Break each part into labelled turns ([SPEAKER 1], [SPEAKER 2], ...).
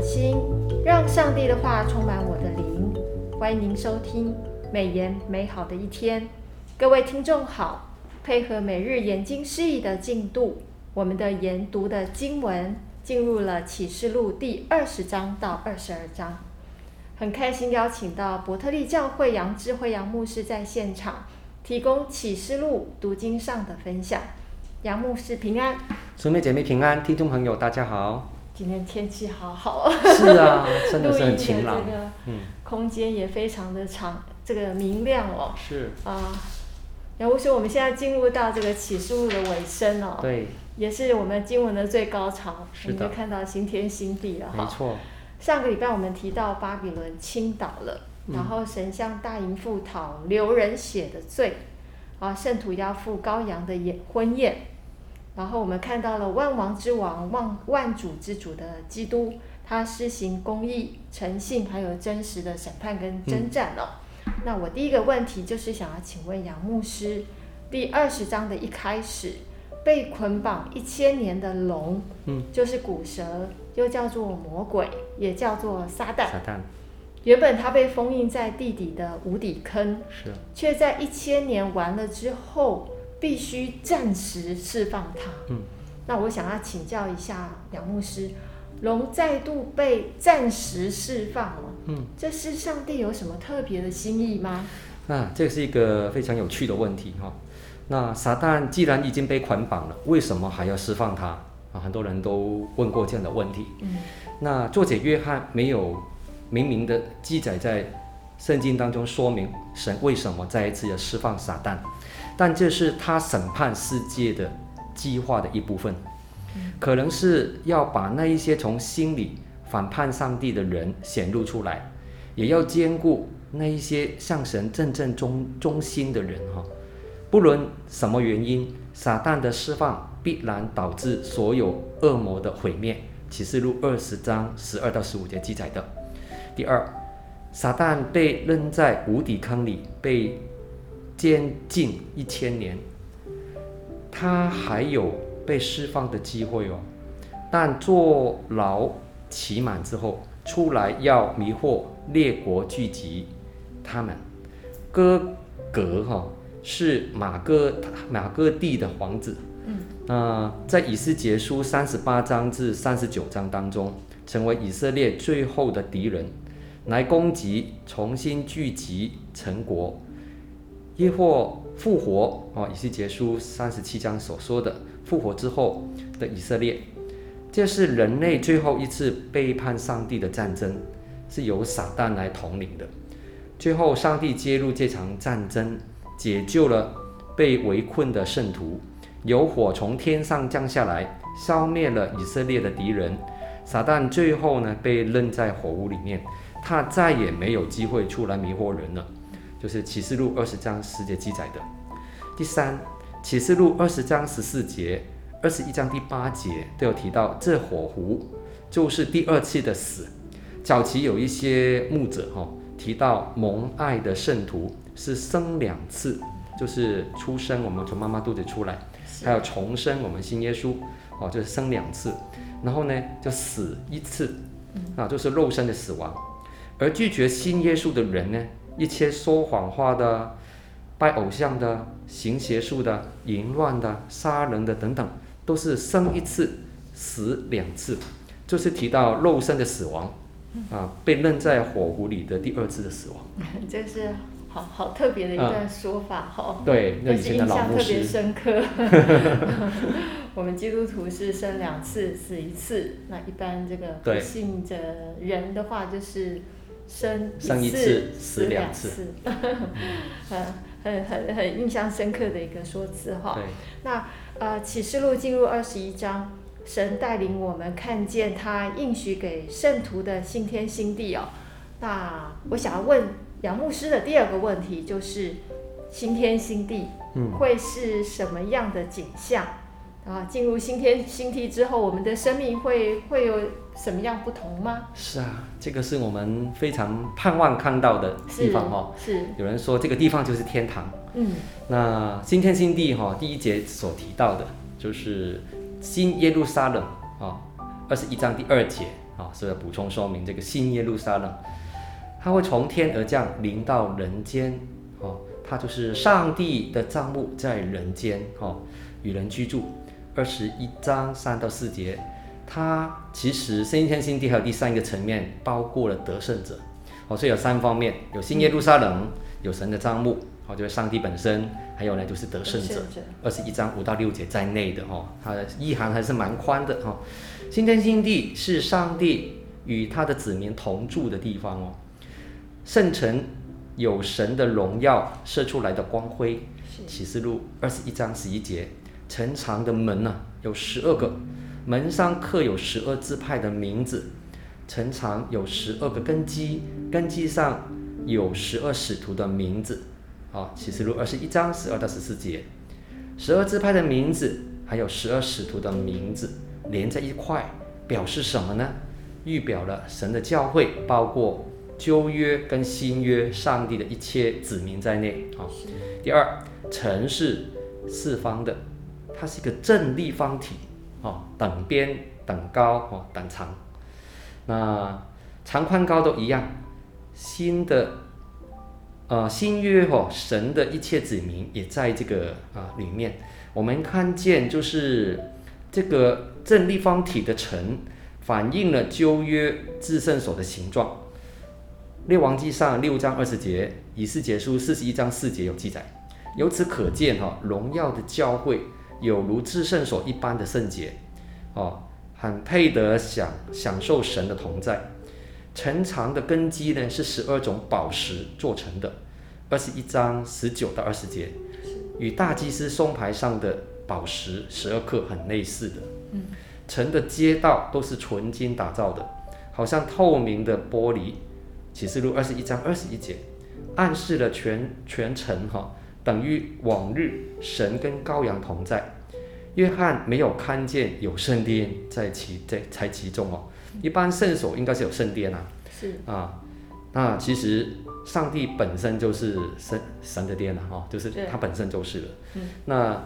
[SPEAKER 1] 心，让上帝的话充满我的灵。欢迎您收听美言美好的一天。各位听众好，配合每日研经释义的进度，我们的研读的经文进入了启示录第二十章到二十二章。很开心邀请到伯特利教会杨智慧杨牧师在现场，提供启示录读经上的分享。杨牧师平安，
[SPEAKER 2] 姊妹姐妹平安，听众朋友大家好。
[SPEAKER 1] 今天天气好好，
[SPEAKER 2] 是啊，真的是很晴朗。
[SPEAKER 1] 嗯，空间也非常的长，嗯、这个明亮哦。
[SPEAKER 2] 是
[SPEAKER 1] 啊，然后说，我们现在进入到这个启示录的尾声哦。
[SPEAKER 2] 对。
[SPEAKER 1] 也是我们经文的最高潮。我们就看到新天新地了哈。
[SPEAKER 2] 没错。
[SPEAKER 1] 上个礼拜我们提到巴比伦倾倒了，嗯、然后神向大淫妇讨流人血的罪，啊，圣徒要赴羔羊的宴婚宴。然后我们看到了万王之王、万万主之主的基督，他施行公义、诚信，还有真实的审判跟征战了。嗯、那我第一个问题就是想要请问杨牧师，第二十章的一开始，被捆绑一千年的龙，嗯，就是古蛇，又叫做魔鬼，也叫做撒旦。
[SPEAKER 2] 撒旦。
[SPEAKER 1] 原本他被封印在地底的无底坑，
[SPEAKER 2] 是，
[SPEAKER 1] 却在一千年完了之后。必须暂时释放他。嗯，那我想要请教一下杨牧师，龙再度被暂时释放了。嗯，这是上帝有什么特别的心意吗？
[SPEAKER 2] 啊，这是一个非常有趣的问题哈。那撒旦既然已经被捆绑了，为什么还要释放他？啊，很多人都问过这样的问题。嗯，那作者约翰没有明明的记载在圣经当中说明神为什么再一次要释放撒旦。但这是他审判世界的计划的一部分，可能是要把那一些从心里反叛上帝的人显露出来，也要兼顾那一些向神真正忠忠心的人哈。不论什么原因，撒旦的释放必然导致所有恶魔的毁灭。启示录二十章十二到十五节记载的。第二，撒旦被扔在无底坑里，被。监禁一千年，他还有被释放的机会哦。但坐牢期满之后出来，要迷惑列国聚集他们。哥格哈是马哥马哥地的皇子，嗯，那、呃、在以斯结书三十八章至三十九章当中，成为以色列最后的敌人，来攻击重新聚集成国。耶或复活哦，以斯结书三十七章所说的复活之后的以色列，这是人类最后一次背叛上帝的战争，是由撒旦来统领的。最后，上帝介入这场战争，解救了被围困的圣徒，有火从天上降下来，消灭了以色列的敌人。撒旦最后呢，被扔在火屋里面，他再也没有机会出来迷惑人了。就是启示录二十章十节记载的。第三，启示录二十章十四节、二十一章第八节都有提到，这火湖就是第二次的死。早期有一些牧者哈、哦、提到蒙爱的圣徒是生两次，就是出生我们从妈妈肚子出来，还有重生我们信耶稣哦，就是生两次，然后呢就死一次，啊就是肉身的死亡，而拒绝信耶稣的人呢？一切说谎话的、拜偶像的、行邪术的、淫乱的、杀人的等等，都是生一次，死两次，就是提到肉身的死亡，啊，被扔在火湖里的第二次的死亡。
[SPEAKER 1] 这是好好特别的一段说法哈、嗯。
[SPEAKER 2] 对，那以前的老牧师。
[SPEAKER 1] 但是印象特别深刻。我们基督徒是生两次，死一次。那一般这个不信的人的话，就是。生一次，生一次死两次，很很很很印象深刻的一个说辞哈。那呃，启示录进入二十一章，神带领我们看见他应许给圣徒的新天新地哦。那我想要问杨牧师的第二个问题就是，新天新地会是什么样的景象？嗯啊，进入新天新地之后，我们的生命会会有什么样不同吗？
[SPEAKER 2] 是啊，这个是我们非常盼望看到的地方哦。
[SPEAKER 1] 是。
[SPEAKER 2] 有人说这个地方就是天堂。嗯。那新天新地哈，第一节所提到的就是新耶路撒冷啊，二十一章第二节啊，是要补充说明这个新耶路撒冷，它会从天而降，临到人间，哦，它就是上帝的帐幕在人间，哦，与人居住。二十一章三到四节，它其实新天新地还有第三个层面，包括了得胜者，哦，所以有三方面，有新耶路撒冷，有神的帐幕。哦，就是上帝本身，还有呢，就是得胜者，二十一章五到六节在内的哦，它的意涵还是蛮宽的哦。新天新地是上帝与他的子民同住的地方哦。圣城有神的荣耀射出来的光辉。启示录二十一章十一节，城墙的门呢、啊、有十二个，门上刻有十二支派的名字，城墙有十二个根基，根基上有十二使徒的名字。啊，启示录二十一章十二到十四节，十二支派的名字，还有十二使徒的名字连在一块，表示什么呢？预表了神的教会，包括旧约跟新约上帝的一切子民在内。啊，第二，城是四方的，它是一个正立方体，啊，等边、等高、啊，等长，那长宽高都一样，新的。呃，新约哦，神的一切子民也在这个啊里面。我们看见就是这个正立方体的城，反映了旧约至圣所的形状。列王记上六章二十节，以斯结书四十一章四节有记载。由此可见哈，荣耀的教会有如至圣所一般的圣洁，哦，很配得享享受神的同在。城墙的根基呢，是十二种宝石做成的，二十一章十九到二十节，与大祭司松牌上的宝石十二克很类似的。嗯，城的街道都是纯金打造的，好像透明的玻璃。启示录二十一章二十一节，暗示了全全城哈，等于往日神跟羔羊同在。约翰没有看见有圣殿在其在在其中哦。一般圣所应该是有圣殿啊，是啊，那其实上帝本身就是神神的殿了哈，就是他本身就是了。嗯，那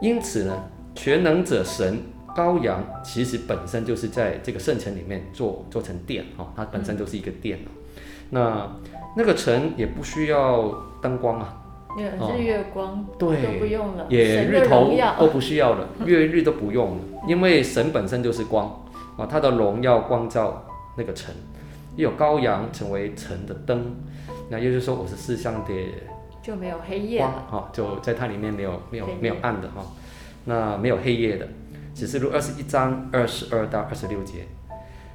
[SPEAKER 2] 因此呢，全能者神羔羊其实本身就是在这个圣城里面做做成殿哈，它本身就是一个殿。那那个城也不需要灯光啊，
[SPEAKER 1] 日月光
[SPEAKER 2] 对
[SPEAKER 1] 都不用了，
[SPEAKER 2] 也日头都不需要了，月日都不用了，因为神本身就是光。啊，他的荣耀光照那个城，又有羔羊成为城的灯，那也就是说，我是世上的
[SPEAKER 1] 就没有黑夜了，
[SPEAKER 2] 哈，就在它里面没有没有没有暗的哈，那没有黑夜的，启示录二十一章二十二到二十六节。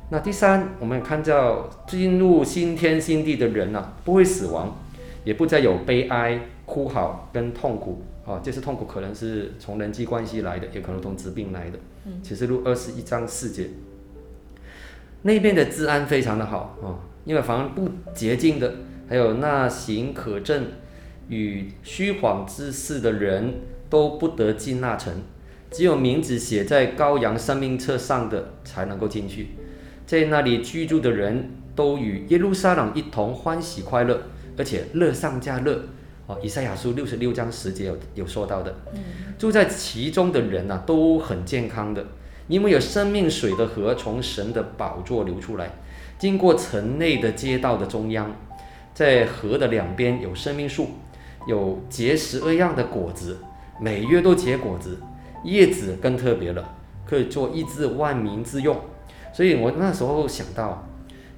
[SPEAKER 2] 那第三，我们看到进入新天新地的人呢、啊，不会死亡，也不再有悲哀、哭好跟痛苦，啊，这些痛苦可能是从人际关系来的，也可能从疾病来的。启示录二十一章四节。那边的治安非常的好啊，因为凡不洁净的，还有那行可证与虚谎之事的人都不得进那城，只有名字写在羔羊生命册上的才能够进去。在那里居住的人都与耶路撒冷一同欢喜快乐，而且乐上加乐。哦，以赛亚书六十六章十节有有说到的，住在其中的人呐、啊，都很健康的。因为有生命水的河从神的宝座流出来，经过城内的街道的中央，在河的两边有生命树，有结十二样的果子，每月都结果子，叶子更特别了，可以做一至万民之用。所以我那时候想到，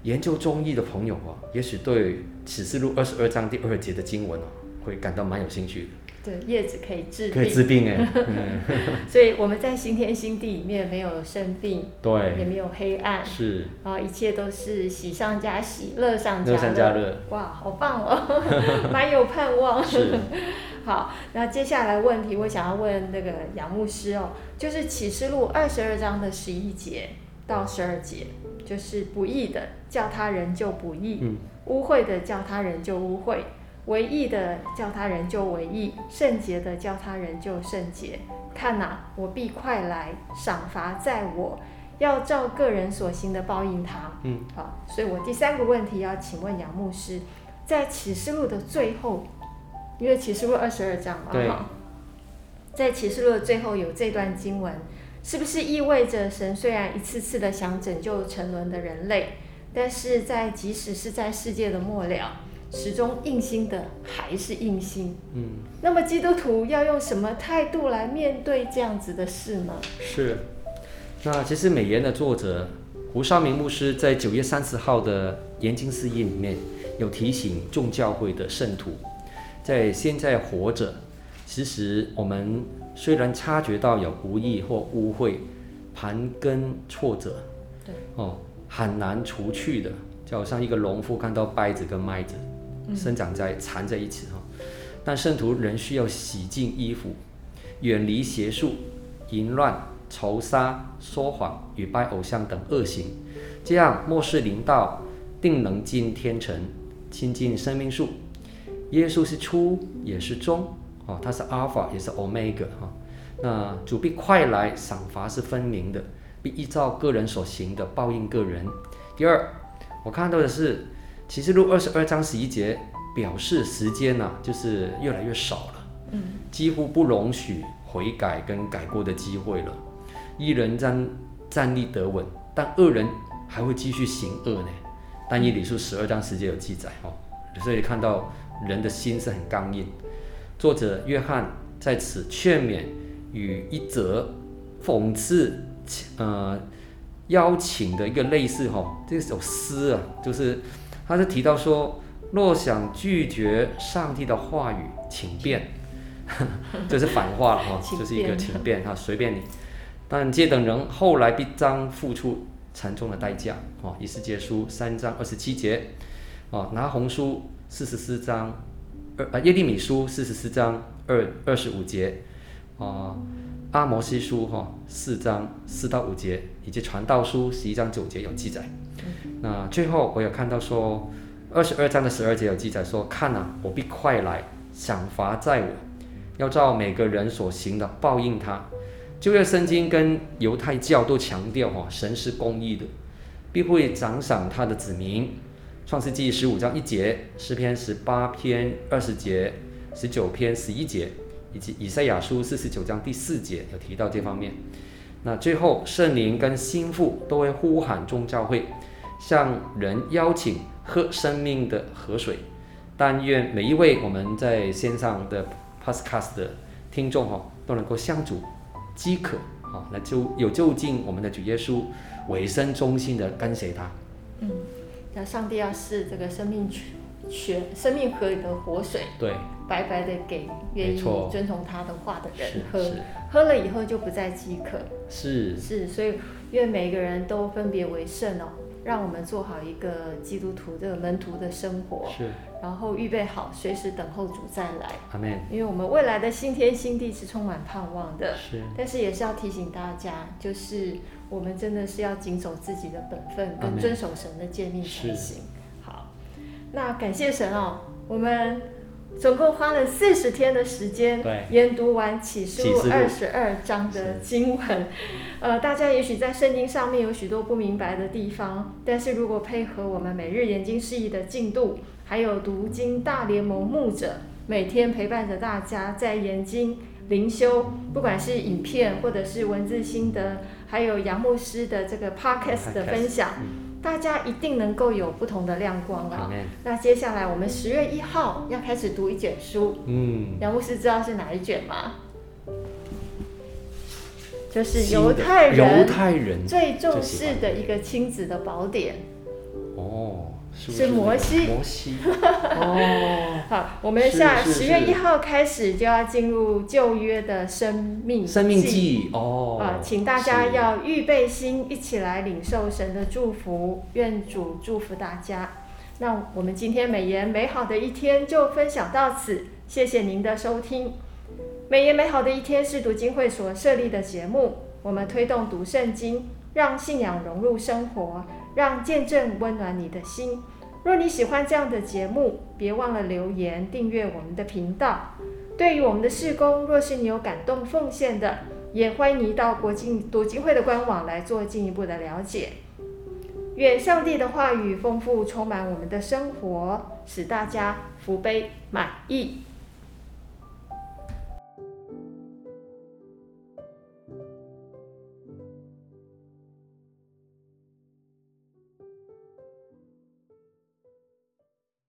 [SPEAKER 2] 研究中医的朋友啊，也许对启示录二十二章第二节的经文啊，会感到蛮有兴趣的。
[SPEAKER 1] 对，叶子可以治病，
[SPEAKER 2] 可以治病哎。
[SPEAKER 1] 所以我们在新天新地里面没有生病，
[SPEAKER 2] 对，
[SPEAKER 1] 也没有黑暗，
[SPEAKER 2] 是
[SPEAKER 1] 啊，一切都是喜上加喜，乐上加乐。
[SPEAKER 2] 乐上加乐。
[SPEAKER 1] 哇，好棒哦，蛮有盼望。是。好，那接下来问题，我想要问那个杨牧师哦，就是启示录二十二章的十一节到十二节，就是不义的叫他人就不义，嗯，污秽的叫他人就污秽。为义的叫他人就为义，圣洁的叫他人就圣洁。看哪，我必快来，赏罚在我，要照个人所行的报应他。嗯，好，所以我第三个问题要请问杨牧师，在启示录的最后，因为启示录二十二章嘛，哈，在启示录的最后有这段经文，是不是意味着神虽然一次次的想拯救沉沦的人类，但是在即使是在世界的末了，始终硬心的还是硬心？嗯，那么基督徒要用什么态度来面对这样子的事呢？
[SPEAKER 2] 是，那其实美言的作者胡少明牧师在九月三十号的研经释义里面有提醒众教会的圣徒，在现在活着。其实我们虽然察觉到有不义或污秽、盘根错折，对哦，很难除去的，就好像一个农夫看到稗子跟麦子生长在缠在一起哈、但圣徒仍需要洗净衣服，远离邪术、淫乱、仇杀、说谎与拜偶像等恶行，这样末世临到，定能进天城，亲近生命树。耶稣是初，也是终。哦，他是阿尔法，也是欧米伽哈。那主必快来，赏罚是分明的，必依照个人所行的报应个人。第二，我看到的是启示录二十二章十一节，表示时间呢、啊，就是越来越少了，嗯，几乎不容许悔改跟改过的机会了。一人将站立得稳，但恶人还会继续行恶呢。但以理书十二章十节有记载哦，所以看到人的心是很刚硬。作者约翰在此劝勉与一则讽刺，呃，邀请的一个类似哈、哦，这首诗啊，就是他是提到说，若想拒绝上帝的话语，请便，这是反话了哈，这是一个请便哈，随便你。但这等人后来必将付出沉重的代价哦，以斯结书三章二十七节哦，拿红书四十四章二。呃，耶利米书四十四章二二十五节，哦，阿摩西书哈四章四到五节，以及传道书十一章九节有记载。那最后我有看到说，二十二章的十二节有记载说，看哪，我必快来，赏罚在我，要照每个人所行的报应他。旧约圣经跟犹太教都强调哈，神是公义的，必会奖赏他的子民。创世纪十五章一节，诗篇十八篇二十节，十九篇十一节，以及以赛亚书四十九章第四节有提到这方面。那最后圣灵跟心腹都会呼喊众教会，向人邀请喝生命的河水。但愿每一位我们在线上的 Podcast 的听众哈，都能够向主饥渴啊，来就有就近我们的主耶稣，委身忠心的跟随他。嗯。
[SPEAKER 1] 那上帝要是这个生命泉泉、生命河里的活水，对，白白的给愿意遵从他的话的人喝，喝了以后就不再饥渴。
[SPEAKER 2] 是
[SPEAKER 1] 是，所以愿每个人都分别为圣哦，让我们做好一个基督徒的门徒的生活，是，然后预备好随时等候主再来。
[SPEAKER 2] 阿门。
[SPEAKER 1] 因为我们未来的新天新地是充满盼望的，是，但是也是要提醒大家，就是。我们真的是要谨守自己的本分，跟遵守神的诫命才行。好，那感谢神哦，我们总共花了四十天的时间，研读完启示录二十二章的经文。呃，大家也许在圣经上面有许多不明白的地方，但是如果配合我们每日研经释义的进度，还有读经大联盟牧者每天陪伴着大家在研经灵修，不管是影片或者是文字心得。还有杨牧师的这个 podcast 的分享，大家一定能够有不同的亮光啊。那接下来我们十月一号要开始读一卷书，嗯，杨牧师知道是哪一卷吗？就是犹太人犹太人最重视的一个亲子的宝典。哦。是，摩西，摩西。哦，好，我们下十月一号开始就要进入旧约的生命
[SPEAKER 2] 生命记哦，
[SPEAKER 1] 啊，请大家要预备心，一起来领受神的祝福，愿主祝福大家。那我们今天美言美好的一天就分享到此，谢谢您的收听。美言美好的一天是读经会所设立的节目，我们推动读圣经，让信仰融入生活。让见证温暖你的心。若你喜欢这样的节目，别忘了留言订阅我们的频道。对于我们的事工，若是你有感动奉献的，也欢迎你到国际读经会的官网来做进一步的了解。愿上帝的话语丰富充满我们的生活，使大家福杯满溢。